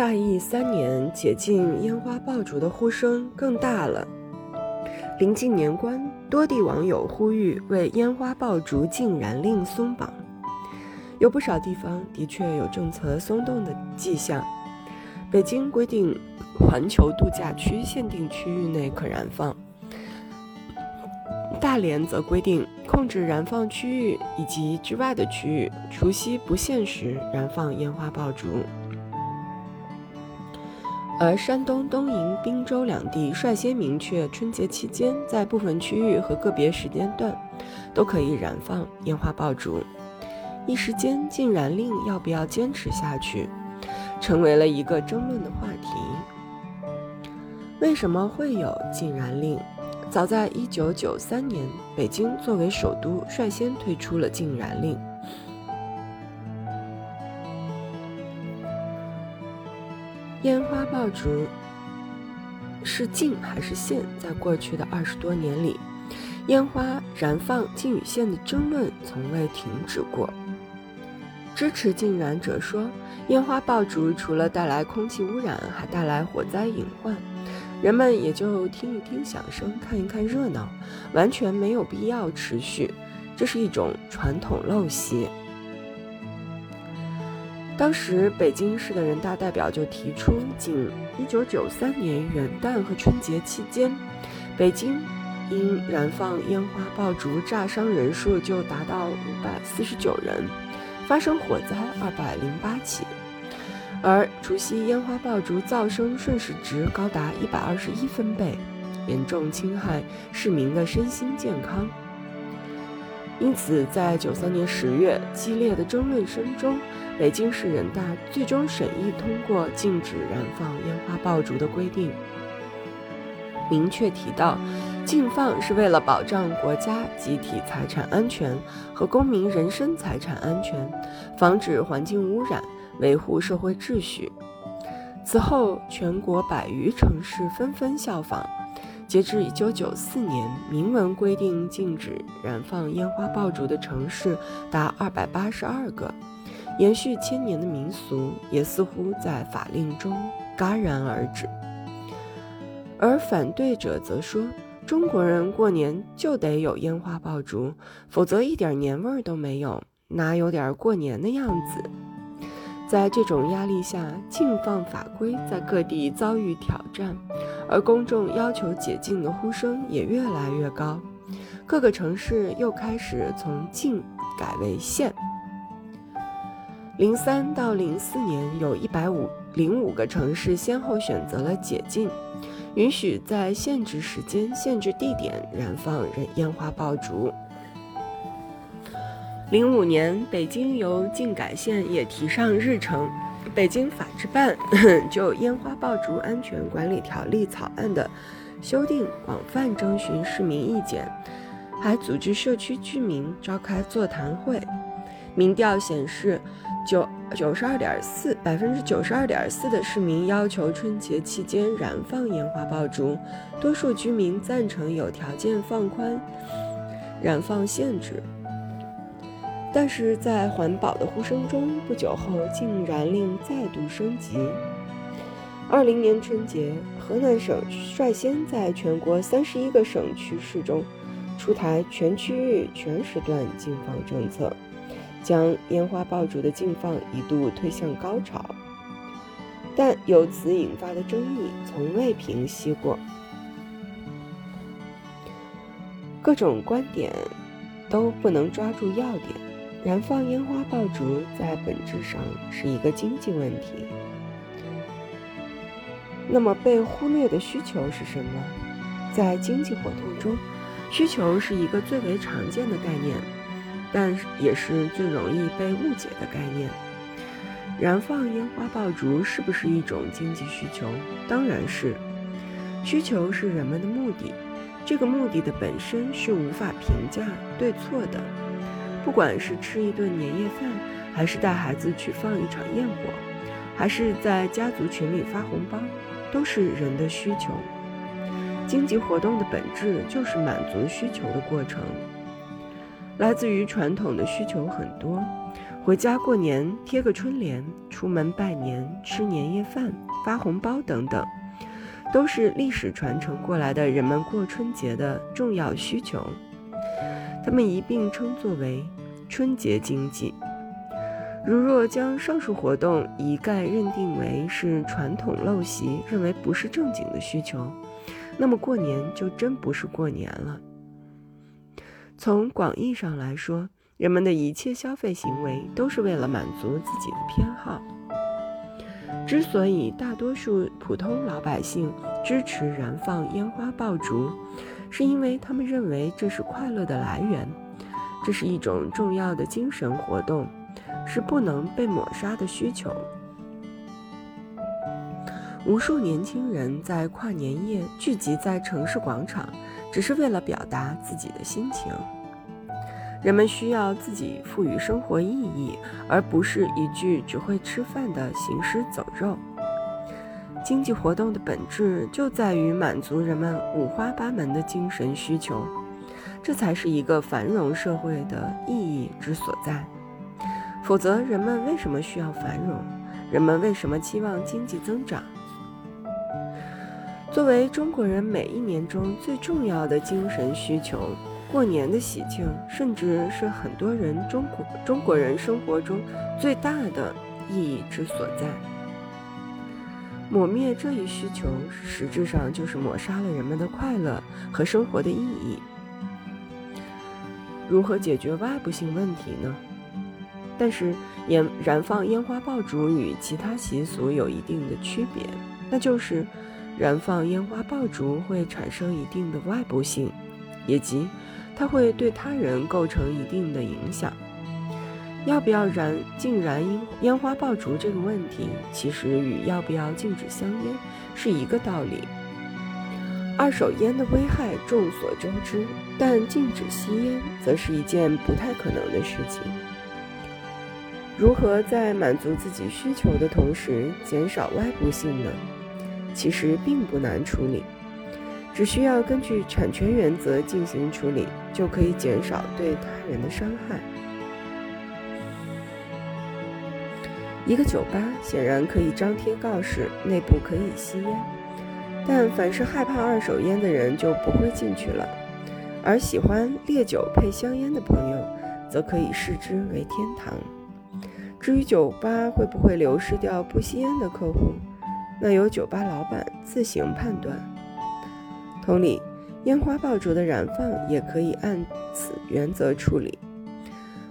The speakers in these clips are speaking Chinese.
大疫三年解禁烟花爆竹的呼声更大了。临近年关，多地网友呼吁为烟花爆竹禁燃令松绑。有不少地方的确有政策松动的迹象。北京规定，环球度假区限定区域内可燃放；大连则规定，控制燃放区域以及之外的区域，除夕不限时燃放烟花爆竹。而山东东营、滨州两地率先明确，春节期间在部分区域和个别时间段都可以燃放烟花爆竹。一时间，禁燃令要不要坚持下去，成为了一个争论的话题。为什么会有禁燃令？早在1993年，北京作为首都，率先推出了禁燃令。烟花爆竹是禁还是限？在过去的二十多年里，烟花燃放禁与限的争论从未停止过。支持禁燃者说，烟花爆竹除了带来空气污染，还带来火灾隐患，人们也就听一听响声，看一看热闹，完全没有必要持续，这是一种传统陋习。当时北京市的人大代表就提出，仅1993年元旦和春节期间，北京因燃放烟花爆竹炸伤人数就达到549人，发生火灾208起，而除夕烟花爆竹噪声瞬时值高达121分贝，严重侵害市民的身心健康。因此，在93年10月激烈的争论声中，北京市人大最终审议通过禁止燃放烟花爆竹的规定，明确提到，禁放是为了保障国家集体财产安全和公民人身财产安全，防止环境污染，维护社会秩序。此后，全国百余城市纷纷效仿。截至1994年，明文规定禁止燃放烟花爆竹的城市达282个。延续千年的民俗，也似乎在法令中戛然而止。而反对者则说，中国人过年就得有烟花爆竹，否则一点年味儿都没有，哪有点过年的样子？在这种压力下，禁放法规在各地遭遇挑战，而公众要求解禁的呼声也越来越高。各个城市又开始从禁改为限。零三到零四年，有一百五零五个城市先后选择了解禁，允许在限制时间、限制地点燃放燃烟花爆竹。零五年，北京由禁改限也提上日程，北京法制办 就《烟花爆竹安全管理条例》草案的修订广泛征询市民意见，还组织社区居民召开座谈会。民调显示。九九十二点四百分之九十二点四的市民要求春节期间燃放烟花爆竹，多数居民赞成有条件放宽燃放限制。但是在环保的呼声中，不久后禁燃令再度升级。二零年春节，河南省率先在全国三十一个省区市中出台全区域全时段禁放政策。将烟花爆竹的禁放一度推向高潮，但由此引发的争议从未平息过。各种观点都不能抓住要点。燃放烟花爆竹在本质上是一个经济问题。那么被忽略的需求是什么？在经济活动中，需求是一个最为常见的概念。但也是最容易被误解的概念。燃放烟花爆竹是不是一种经济需求？当然是。需求是人们的目的，这个目的的本身是无法评价对错的。不管是吃一顿年夜饭，还是带孩子去放一场焰火，还是在家族群里发红包，都是人的需求。经济活动的本质就是满足需求的过程。来自于传统的需求很多，回家过年贴个春联，出门拜年吃年夜饭、发红包等等，都是历史传承过来的人们过春节的重要需求。他们一并称作为春节经济。如若将上述活动一概认定为是传统陋习，认为不是正经的需求，那么过年就真不是过年了。从广义上来说，人们的一切消费行为都是为了满足自己的偏好。之所以大多数普通老百姓支持燃放烟花爆竹，是因为他们认为这是快乐的来源，这是一种重要的精神活动，是不能被抹杀的需求。无数年轻人在跨年夜聚集在城市广场，只是为了表达自己的心情。人们需要自己赋予生活意义，而不是一句只会吃饭的行尸走肉。经济活动的本质就在于满足人们五花八门的精神需求，这才是一个繁荣社会的意义之所在。否则，人们为什么需要繁荣？人们为什么期望经济增长？作为中国人每一年中最重要的精神需求。过年的喜庆，甚至是很多人中国中国人生活中最大的意义之所在。抹灭这一需求，实质上就是抹杀了人们的快乐和生活的意义。如何解决外部性问题呢？但是，烟燃放烟花爆竹与其他习俗有一定的区别，那就是燃放烟花爆竹会产生一定的外部性，也即。它会对他人构成一定的影响。要不要燃禁燃烟烟花爆竹这个问题，其实与要不要禁止香烟是一个道理。二手烟的危害众所周知，但禁止吸烟则是一件不太可能的事情。如何在满足自己需求的同时减少外部性呢？其实并不难处理。只需要根据产权原则进行处理，就可以减少对他人的伤害。一个酒吧显然可以张贴告示，内部可以吸烟，但凡是害怕二手烟的人就不会进去了，而喜欢烈酒配香烟的朋友，则可以视之为天堂。至于酒吧会不会流失掉不吸烟的客户，那由酒吧老板自行判断。同理，烟花爆竹的燃放也可以按此原则处理。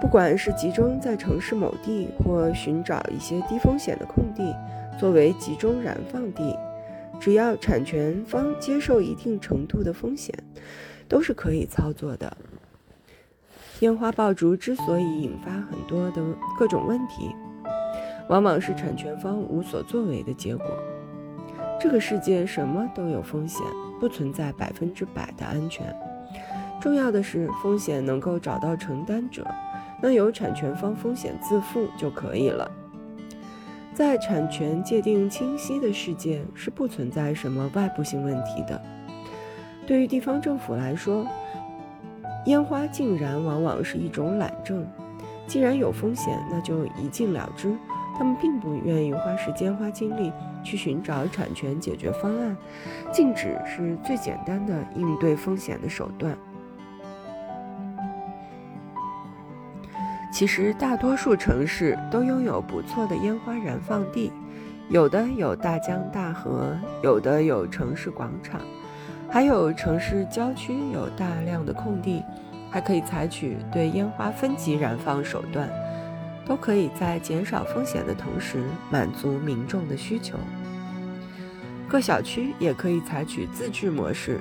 不管是集中在城市某地，或寻找一些低风险的空地作为集中燃放地，只要产权方接受一定程度的风险，都是可以操作的。烟花爆竹之所以引发很多的各种问题，往往是产权方无所作为的结果。这个世界什么都有风险，不存在百分之百的安全。重要的是风险能够找到承担者，那由产权方风险自负就可以了。在产权界定清晰的世界，是不存在什么外部性问题的。对于地方政府来说，烟花禁燃往往是一种懒政。既然有风险，那就一禁了之。他们并不愿意花时间、花精力去寻找产权解决方案，禁止是最简单的应对风险的手段。其实，大多数城市都拥有不错的烟花燃放地，有的有大江大河，有的有城市广场，还有城市郊区有大量的空地，还可以采取对烟花分级燃放手段。都可以在减少风险的同时满足民众的需求。各小区也可以采取自治模式，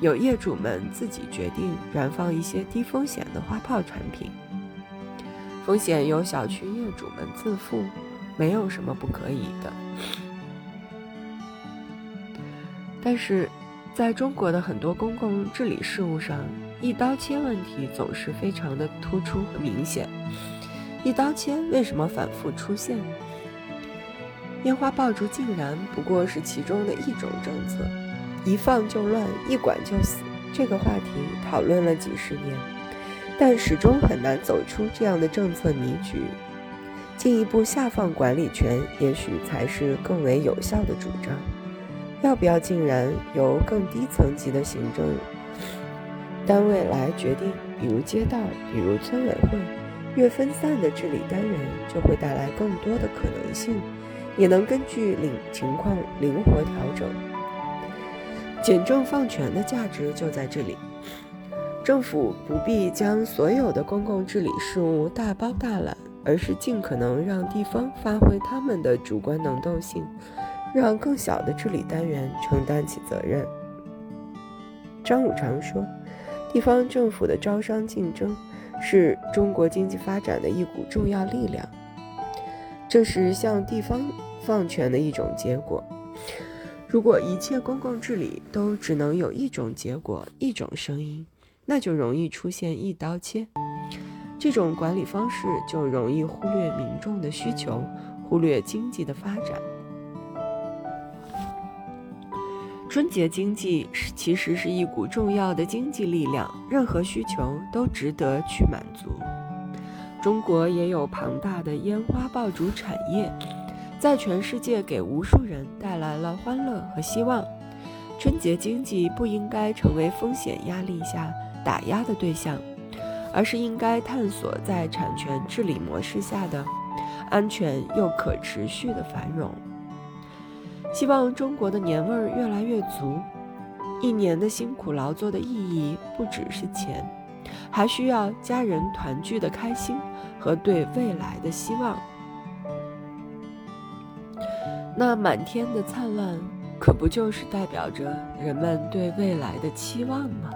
有业主们自己决定燃放一些低风险的花炮产品，风险由小区业主们自负，没有什么不可以的。但是，在中国的很多公共治理事务上，一刀切问题总是非常的突出和明显。一刀切为什么反复出现？烟花爆竹竟然不过是其中的一种政策，一放就乱，一管就死。这个话题讨论了几十年，但始终很难走出这样的政策迷局。进一步下放管理权，也许才是更为有效的主张。要不要竟然由更低层级的行政单位来决定？比如街道，比如村委会，越分散的治理单元就会带来更多的可能性，也能根据领情况灵活调整。简政放权的价值就在这里，政府不必将所有的公共治理事务大包大揽，而是尽可能让地方发挥他们的主观能动性。让更小的治理单元承担起责任。张五常说：“地方政府的招商竞争是中国经济发展的一股重要力量，这是向地方放权的一种结果。如果一切公共治理都只能有一种结果、一种声音，那就容易出现一刀切。这种管理方式就容易忽略民众的需求，忽略经济的发展。”春节经济是其实是一股重要的经济力量，任何需求都值得去满足。中国也有庞大的烟花爆竹产业，在全世界给无数人带来了欢乐和希望。春节经济不应该成为风险压力下打压的对象，而是应该探索在产权治理模式下的安全又可持续的繁荣。希望中国的年味儿越来越足，一年的辛苦劳作的意义不只是钱，还需要家人团聚的开心和对未来的希望。那满天的灿烂，可不就是代表着人们对未来的期望吗？